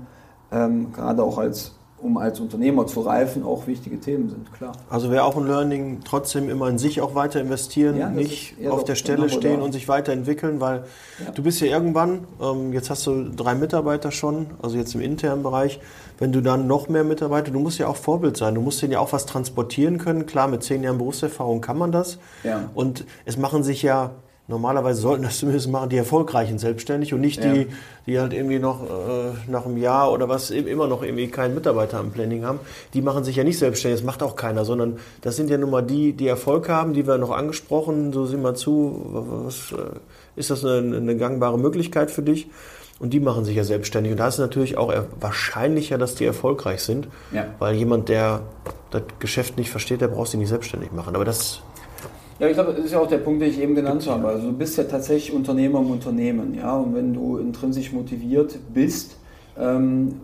Speaker 2: ähm, gerade auch als um als Unternehmer zu reifen, auch wichtige Themen sind, klar.
Speaker 1: Also wäre auch ein Learning, trotzdem immer in sich auch weiter investieren, ja, nicht auf der Stelle genau stehen und sich weiterentwickeln, weil ja. du bist ja irgendwann, ähm, jetzt hast du drei Mitarbeiter schon, also jetzt im internen Bereich, wenn du dann noch mehr Mitarbeiter, du musst ja auch Vorbild sein, du musst denen ja auch was transportieren können, klar, mit zehn Jahren Berufserfahrung kann man das ja. und es machen sich ja Normalerweise sollten das zumindest machen die Erfolgreichen selbstständig und nicht ja. die, die halt irgendwie noch äh, nach einem Jahr oder was immer noch irgendwie keinen Mitarbeiter am Planning haben. Die machen sich ja nicht selbstständig, das macht auch keiner, sondern das sind ja nun mal die, die Erfolg haben, die wir noch angesprochen. So sieh mal zu, was, äh, ist das eine, eine gangbare Möglichkeit für dich? Und die machen sich ja selbstständig. Und da ist es natürlich auch wahrscheinlicher, dass die erfolgreich sind, ja. weil jemand, der das Geschäft nicht versteht, der braucht sich nicht selbstständig machen. Aber das
Speaker 2: ja, ich glaube, das ist ja auch der Punkt, den ich eben genannt habe. Also du bist ja tatsächlich Unternehmer im Unternehmen, ja. Und wenn du intrinsisch motiviert bist, ähm,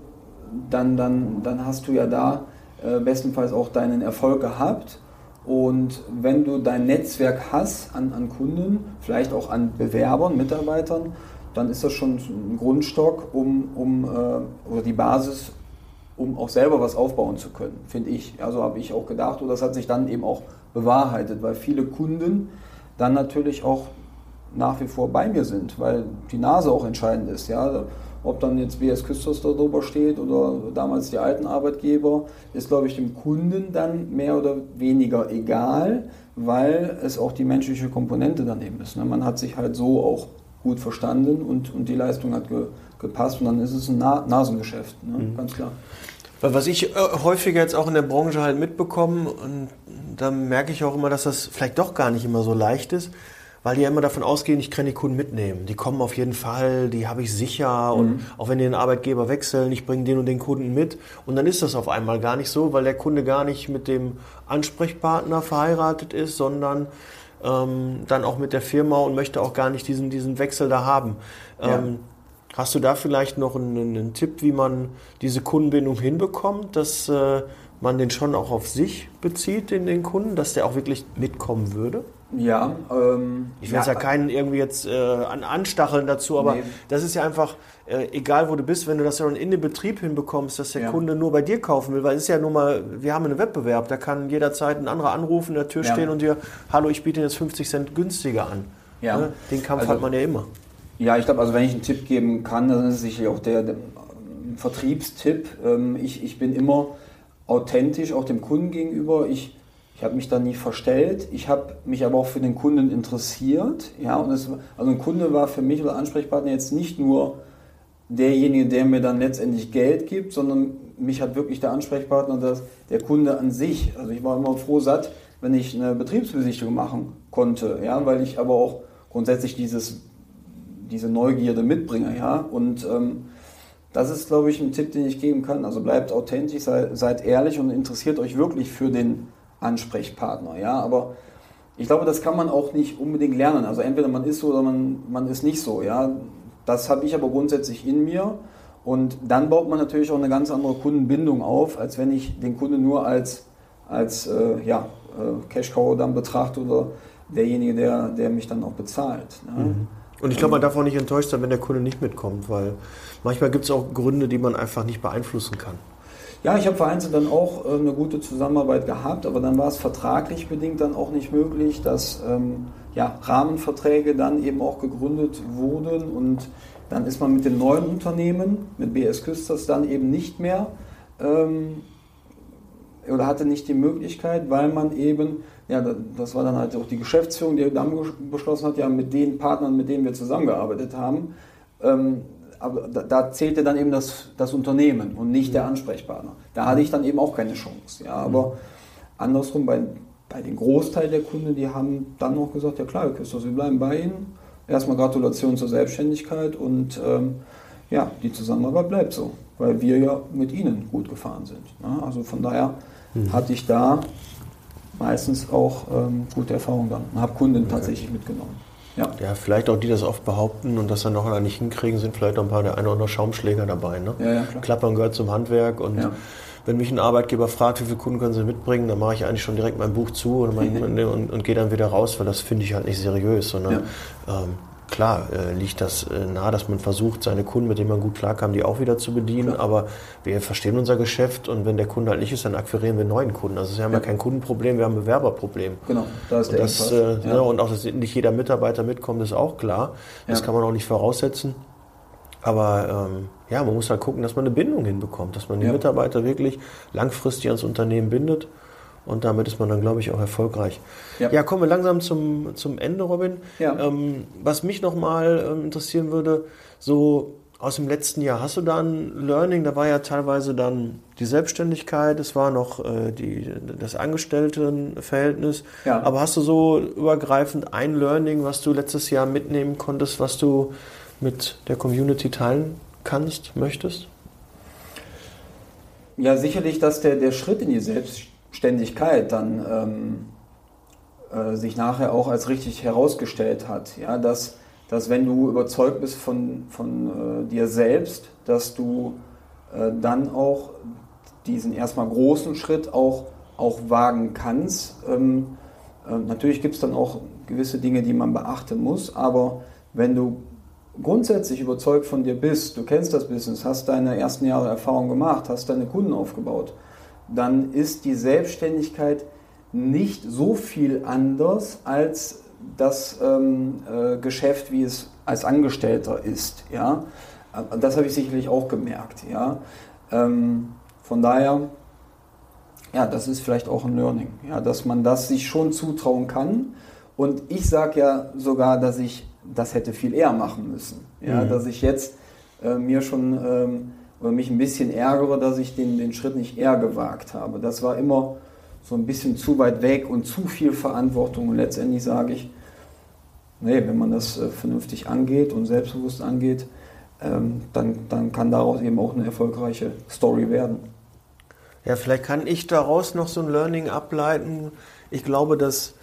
Speaker 2: dann, dann, dann hast du ja da äh, bestenfalls auch deinen Erfolg gehabt. Und wenn du dein Netzwerk hast an, an Kunden, vielleicht auch an Bewerbern, Mitarbeitern, dann ist das schon ein Grundstock, um, um äh, oder die Basis, um auch selber was aufbauen zu können, finde ich. Also habe ich auch gedacht und das hat sich dann eben auch bewahrheitet, weil viele Kunden dann natürlich auch nach wie vor bei mir sind, weil die Nase auch entscheidend ist. Ja? Ob dann jetzt BS Küsters da drüber steht oder damals die alten Arbeitgeber, ist, glaube ich, dem Kunden dann mehr oder weniger egal, weil es auch die menschliche Komponente daneben ist. Ne? Man hat sich halt so auch gut verstanden und, und die Leistung hat ge, gepasst und dann ist es ein Na Nasengeschäft, ne? mhm. ganz klar.
Speaker 1: Was ich äh, häufiger jetzt auch in der Branche halt mitbekomme, und da merke ich auch immer, dass das vielleicht doch gar nicht immer so leicht ist, weil die ja immer davon ausgehen, ich kann die Kunden mitnehmen. Die kommen auf jeden Fall, die habe ich sicher mhm. und auch wenn die den Arbeitgeber wechseln, ich bringe den und den Kunden mit. Und dann ist das auf einmal gar nicht so, weil der Kunde gar nicht mit dem Ansprechpartner verheiratet ist, sondern ähm, dann auch mit der Firma und möchte auch gar nicht diesen, diesen Wechsel da haben. Ja. Ähm, Hast du da vielleicht noch einen, einen, Tipp, wie man diese Kundenbindung hinbekommt, dass äh, man den schon auch auf sich bezieht, den, den Kunden, dass der auch wirklich mitkommen würde?
Speaker 2: Ja. Ähm,
Speaker 1: ich will ja, ja keinen irgendwie jetzt äh, an, anstacheln dazu, aber nee. das ist ja einfach, äh, egal wo du bist, wenn du das dann in den Betrieb hinbekommst, dass der ja. Kunde nur bei dir kaufen will, weil es ist ja nun mal, wir haben einen Wettbewerb, da kann jederzeit ein anderer anrufen, in der Tür ja. stehen und dir, hallo, ich biete jetzt 50 Cent günstiger an. Ja. Ne? Den Kampf also, hat man ja immer.
Speaker 2: Ja, ich glaube, also wenn ich einen Tipp geben kann, dann ist es sicherlich auch der, der Vertriebstipp. Ähm, ich, ich bin immer authentisch auch dem Kunden gegenüber. Ich, ich habe mich da nie verstellt. Ich habe mich aber auch für den Kunden interessiert. Ja, und es, also ein Kunde war für mich oder Ansprechpartner jetzt nicht nur derjenige, der mir dann letztendlich Geld gibt, sondern mich hat wirklich der Ansprechpartner, das, der Kunde an sich. Also ich war immer froh satt, wenn ich eine Betriebsbesichtigung machen konnte, ja, weil ich aber auch grundsätzlich dieses, diese Neugierde mitbringe, ja, und ähm, das ist, glaube ich, ein Tipp, den ich geben kann. Also bleibt authentisch, sei, seid ehrlich und interessiert euch wirklich für den Ansprechpartner, ja, aber ich glaube, das kann man auch nicht unbedingt lernen. Also entweder man ist so oder man, man ist nicht so, ja. Das habe ich aber grundsätzlich in mir und dann baut man natürlich auch eine ganz andere Kundenbindung auf, als wenn ich den Kunden nur als, als äh, ja, äh, Cash-Cow dann betrachte oder derjenige, der, der mich dann auch bezahlt. Ne?
Speaker 1: Mhm. Und ich glaube, man darf auch nicht enttäuscht sein, wenn der Kunde nicht mitkommt, weil manchmal gibt es auch Gründe, die man einfach nicht beeinflussen kann.
Speaker 2: Ja, ich habe vereinzelt dann auch äh, eine gute Zusammenarbeit gehabt, aber dann war es vertraglich bedingt dann auch nicht möglich, dass ähm, ja, Rahmenverträge dann eben auch gegründet wurden und dann ist man mit dem neuen Unternehmen, mit BS Küsters, dann eben nicht mehr ähm, oder hatte nicht die Möglichkeit, weil man eben, ja, das war dann halt auch die Geschäftsführung, die dann beschlossen hat, ja, mit den Partnern, mit denen wir zusammengearbeitet haben, ähm, aber da, da, zählte dann eben das, das Unternehmen und nicht der Ansprechpartner. Da hatte ich dann eben auch keine Chance. Ja, aber andersrum, bei, bei den Großteil der Kunden, die haben dann noch gesagt, ja klar, Christoph, wir bleiben bei Ihnen. Erstmal Gratulation zur Selbstständigkeit und ähm, ja, die Zusammenarbeit bleibt so, weil wir ja mit Ihnen gut gefahren sind. Ne? Also von daher mhm. hatte ich da meistens auch ähm, gute Erfahrungen dann und habe Kunden okay. tatsächlich mitgenommen.
Speaker 1: Ja. ja, vielleicht auch die das oft behaupten und das dann noch nicht hinkriegen, sind vielleicht auch ein paar der eine oder andere Schaumschläger dabei. Ne? Ja, ja, Klappern gehört zum Handwerk und wenn mich ein Arbeitgeber fragt, wie viele Kunden können sie mitbringen, dann mache ich eigentlich schon direkt mein Buch zu und, mein, und, und gehe dann wieder raus, weil das finde ich halt nicht seriös, sondern ähm, klar äh, liegt das äh, nahe, dass man versucht, seine Kunden, mit denen man gut klarkam, die auch wieder zu bedienen. Klar. Aber wir verstehen unser Geschäft und wenn der Kunde halt nicht ist, dann akquirieren wir neuen Kunden. Also wir haben ja, ja kein Kundenproblem, wir haben ein Bewerberproblem.
Speaker 2: Genau, da ist der
Speaker 1: und das, äh, ja. ne, Und auch, dass nicht jeder Mitarbeiter mitkommt, ist auch klar. Das ja. kann man auch nicht voraussetzen. Aber ähm, ja, man muss halt gucken, dass man eine Bindung hinbekommt, dass man die Mitarbeiter wirklich langfristig ans Unternehmen bindet. Und damit ist man dann, glaube ich, auch erfolgreich. Ja, ja kommen wir langsam zum, zum Ende, Robin. Ja. Ähm, was mich nochmal ähm, interessieren würde, so aus dem letzten Jahr, hast du da ein Learning? Da war ja teilweise dann die Selbstständigkeit, es war noch äh, die, das Angestelltenverhältnis. Ja. Aber hast du so übergreifend ein Learning, was du letztes Jahr mitnehmen konntest, was du mit der Community teilen kannst, möchtest?
Speaker 2: Ja, sicherlich, dass der, der Schritt in die Selbstständigkeit Ständigkeit dann ähm, äh, sich nachher auch als richtig herausgestellt hat. Ja, dass, dass wenn du überzeugt bist von, von äh, dir selbst, dass du äh, dann auch diesen erstmal großen Schritt auch, auch wagen kannst. Ähm, äh, natürlich gibt es dann auch gewisse Dinge, die man beachten muss, aber wenn du grundsätzlich überzeugt von dir bist, du kennst das Business, hast deine ersten Jahre Erfahrung gemacht, hast deine Kunden aufgebaut, dann ist die Selbstständigkeit nicht so viel anders als das ähm, äh, Geschäft, wie es als Angestellter ist. Ja? Das habe ich sicherlich auch gemerkt. Ja? Ähm, von daher, ja, das ist vielleicht auch ein Learning, ja, dass man das sich schon zutrauen kann. Und ich sage ja sogar, dass ich das hätte viel eher machen müssen. Ja? Mhm. Dass ich jetzt äh, mir schon ähm, oder mich ein bisschen ärgere, dass ich den, den Schritt nicht eher gewagt habe. Das war immer so ein bisschen zu weit weg und zu viel Verantwortung. Und letztendlich sage ich, nee, wenn man das äh, vernünftig angeht und selbstbewusst angeht, ähm, dann, dann kann daraus eben auch eine erfolgreiche Story werden.
Speaker 1: Ja, vielleicht kann ich daraus noch so ein Learning ableiten. Ich glaube, dass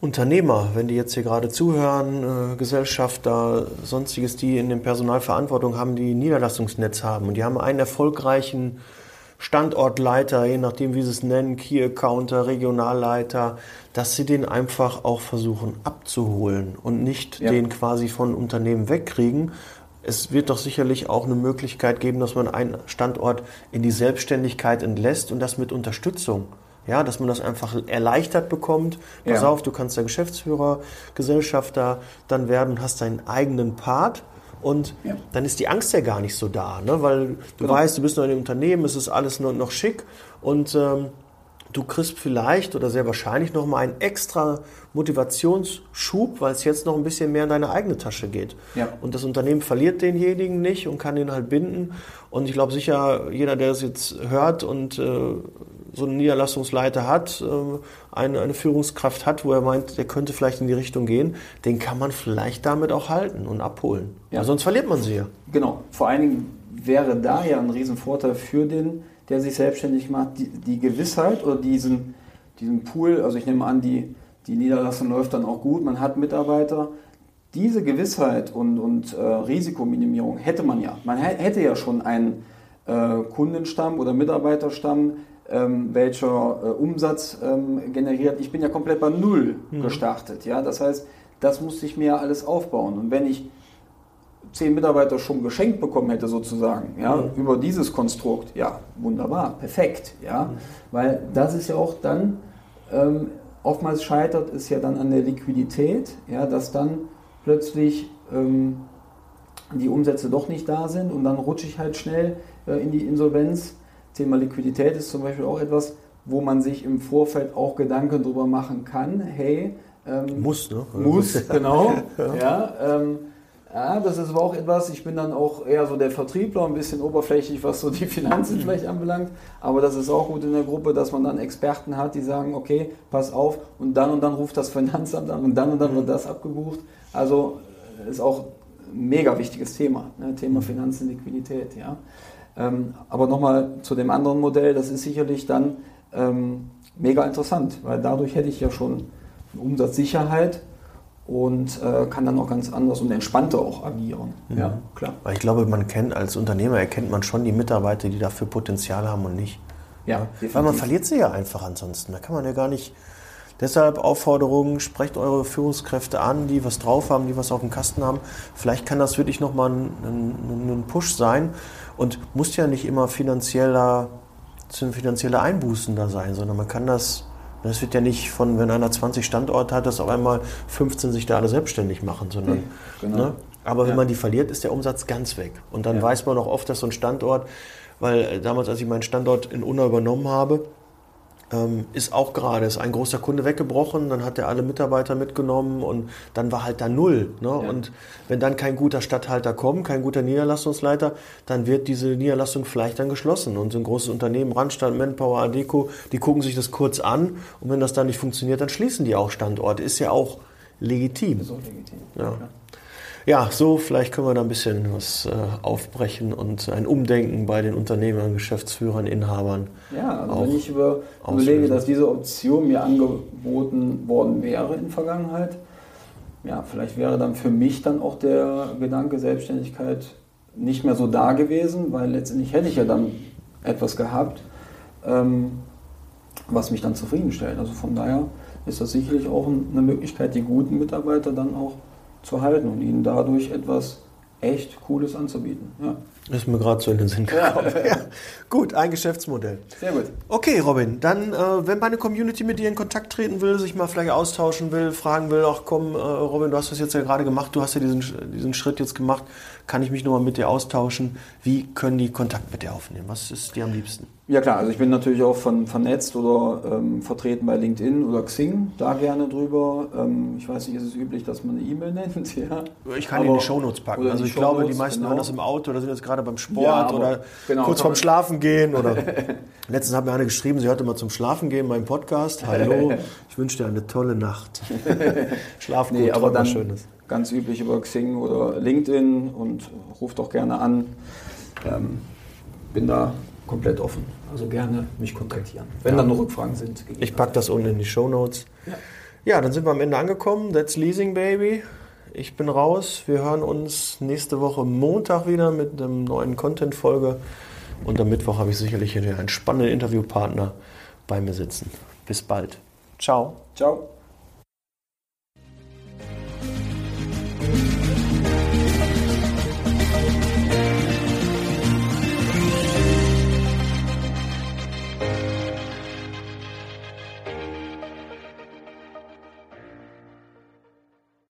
Speaker 1: Unternehmer, wenn die jetzt hier gerade zuhören, äh, Gesellschafter, sonstiges, die in der Personalverantwortung haben, die ein Niederlassungsnetz haben und die haben einen erfolgreichen Standortleiter, je nachdem wie sie es nennen, Key Accounter, Regionalleiter, dass sie den einfach auch versuchen abzuholen und nicht ja. den quasi von Unternehmen wegkriegen. Es wird doch sicherlich auch eine Möglichkeit geben, dass man einen Standort in die Selbstständigkeit entlässt und das mit Unterstützung. Ja, dass man das einfach erleichtert bekommt. Pass ja. auf, du kannst der Geschäftsführer, Gesellschafter dann werden, hast deinen eigenen Part. Und ja. dann ist die Angst ja gar nicht so da, ne? weil du genau. weißt, du bist noch in einem Unternehmen, es ist alles noch, noch schick und ähm, du kriegst vielleicht oder sehr wahrscheinlich noch mal einen extra Motivationsschub, weil es jetzt noch ein bisschen mehr in deine eigene Tasche geht. Ja. Und das Unternehmen verliert denjenigen nicht und kann den halt binden. Und ich glaube sicher, jeder, der das jetzt hört und äh, so einen Niederlassungsleiter hat, äh, eine, eine Führungskraft hat, wo er meint, der könnte vielleicht in die Richtung gehen, den kann man vielleicht damit auch halten und abholen. Ja. Weil sonst verliert man sie ja.
Speaker 2: Genau. Vor allen Dingen wäre da ja ein Riesenvorteil für den, der sich selbstständig macht, die, die Gewissheit oder diesen, diesen Pool, also ich nehme an, die, die Niederlassung läuft dann auch gut, man hat Mitarbeiter. Diese Gewissheit und, und äh, Risikominimierung hätte man ja. Man hätte ja schon einen äh, Kundenstamm oder Mitarbeiterstamm, ähm, welcher äh, Umsatz ähm, generiert. Ich bin ja komplett bei Null mhm. gestartet. Ja? Das heißt, das musste ich mir alles aufbauen. Und wenn ich zehn Mitarbeiter schon geschenkt bekommen hätte, sozusagen, ja, mhm. über dieses Konstrukt, ja, wunderbar, perfekt, ja, mhm. weil das ist ja auch dann, ähm, oftmals scheitert es ja dann an der Liquidität, ja, dass dann plötzlich ähm, die Umsätze doch nicht da sind und dann rutsche ich halt schnell äh, in die Insolvenz. Thema Liquidität ist zum Beispiel auch etwas, wo man sich im Vorfeld auch Gedanken darüber machen kann, hey,
Speaker 1: ähm, muss, ne?
Speaker 2: Muss, genau, ja, ja ähm, ja, das ist aber auch etwas, ich bin dann auch eher so der Vertriebler, ein bisschen oberflächlich, was so die Finanzen vielleicht anbelangt. Aber das ist auch gut in der Gruppe, dass man dann Experten hat, die sagen, okay, pass auf, und dann und dann ruft das Finanzamt an und dann und dann wird das abgebucht. Also ist auch ein mega wichtiges Thema, ne? Thema Finanzen, Liquidität. Ja. Ähm, aber nochmal zu dem anderen Modell, das ist sicherlich dann ähm, mega interessant, weil dadurch hätte ich ja schon Umsatzsicherheit und äh, kann dann auch ganz anders und entspannter auch agieren.
Speaker 1: Mhm. Ja, klar. Weil ich glaube, man kennt als Unternehmer erkennt man schon die Mitarbeiter, die dafür Potenzial haben und nicht. Ja, ja? Weil man verliert sie ja einfach ansonsten. Da kann man ja gar nicht. Deshalb Aufforderung, sprecht eure Führungskräfte an, die was drauf haben, die was auf dem Kasten haben. Vielleicht kann das wirklich nochmal ein, ein, ein Push sein und muss ja nicht immer finanzieller, finanzielle Einbußen da sein, sondern man kann das das wird ja nicht von, wenn einer 20 Standorte hat, dass auf einmal 15 sich da alle selbstständig machen, sondern. Genau. Ne? Aber wenn ja. man die verliert, ist der Umsatz ganz weg. Und dann ja. weiß man auch oft, dass so ein Standort, weil äh, damals, als ich meinen Standort in Unna übernommen habe, ähm, ist auch gerade, ist ein großer Kunde weggebrochen, dann hat er alle Mitarbeiter mitgenommen und dann war halt da null. Ne? Ja. Und wenn dann kein guter Stadthalter kommt, kein guter Niederlassungsleiter, dann wird diese Niederlassung vielleicht dann geschlossen. Und so ein großes Unternehmen, Randstand, Manpower, Adeco, die gucken sich das kurz an und wenn das dann nicht funktioniert, dann schließen die auch Standorte. Ist ja auch legitim. Ist auch legitim. Ja. ja ja, so vielleicht können wir da ein bisschen was äh, aufbrechen und ein Umdenken bei den Unternehmern, Geschäftsführern, Inhabern.
Speaker 2: Ja, also wenn ich über, überlege, dass diese Option mir angeboten worden wäre in Vergangenheit, ja, vielleicht wäre dann für mich dann auch der Gedanke Selbstständigkeit nicht mehr so da gewesen, weil letztendlich hätte ich ja dann etwas gehabt, ähm, was mich dann zufriedenstellt. Also von daher ist das sicherlich auch eine Möglichkeit, die guten Mitarbeiter dann auch zu halten und ihnen dadurch etwas echt Cooles anzubieten. Ja.
Speaker 1: Ist mir gerade so in den Sinn gekommen. Ja. ja. Gut, ein Geschäftsmodell.
Speaker 2: Sehr gut.
Speaker 1: Okay, Robin, dann, äh, wenn meine Community mit dir in Kontakt treten will, sich mal vielleicht austauschen will, fragen will, ach komm, äh, Robin, du hast das jetzt ja gerade gemacht, du hast ja diesen, diesen Schritt jetzt gemacht, kann ich mich nochmal mit dir austauschen? Wie können die Kontakt mit dir aufnehmen? Was ist dir am liebsten?
Speaker 2: Ja klar, also ich bin natürlich auch von, vernetzt oder ähm, vertreten bei LinkedIn oder Xing, da gerne drüber. Ähm, ich weiß nicht, ist es üblich, dass man eine E-Mail nennt? Ja.
Speaker 1: Ich kann Aber, in die Shownotes packen. Also ich Shownotes, glaube, die meisten genau. hören das im Auto oder sind jetzt gerade beim Sport ja, oder genau, kurz vorm Schlafen gehen. Oder Letztens hat mir eine geschrieben, sie hörte mal zum Schlafen gehen meinen Podcast. Hallo, ich wünsche dir eine tolle Nacht.
Speaker 2: Schlafen nee, gut, aber dann Schönes. Ganz üblich über Xing oder LinkedIn und ruft doch gerne an. Ähm, bin da komplett offen. Also gerne mich kontaktieren, wenn ja. dann noch Rückfragen sind.
Speaker 1: Ich packe das unten in die Show Notes. Ja. ja, dann sind wir am Ende angekommen. That's Leasing Baby. Ich bin raus. Wir hören uns nächste Woche Montag wieder mit einem neuen Content-Folge. Und am Mittwoch habe ich sicherlich einen spannenden Interviewpartner bei mir sitzen. Bis bald. Ciao.
Speaker 2: Ciao.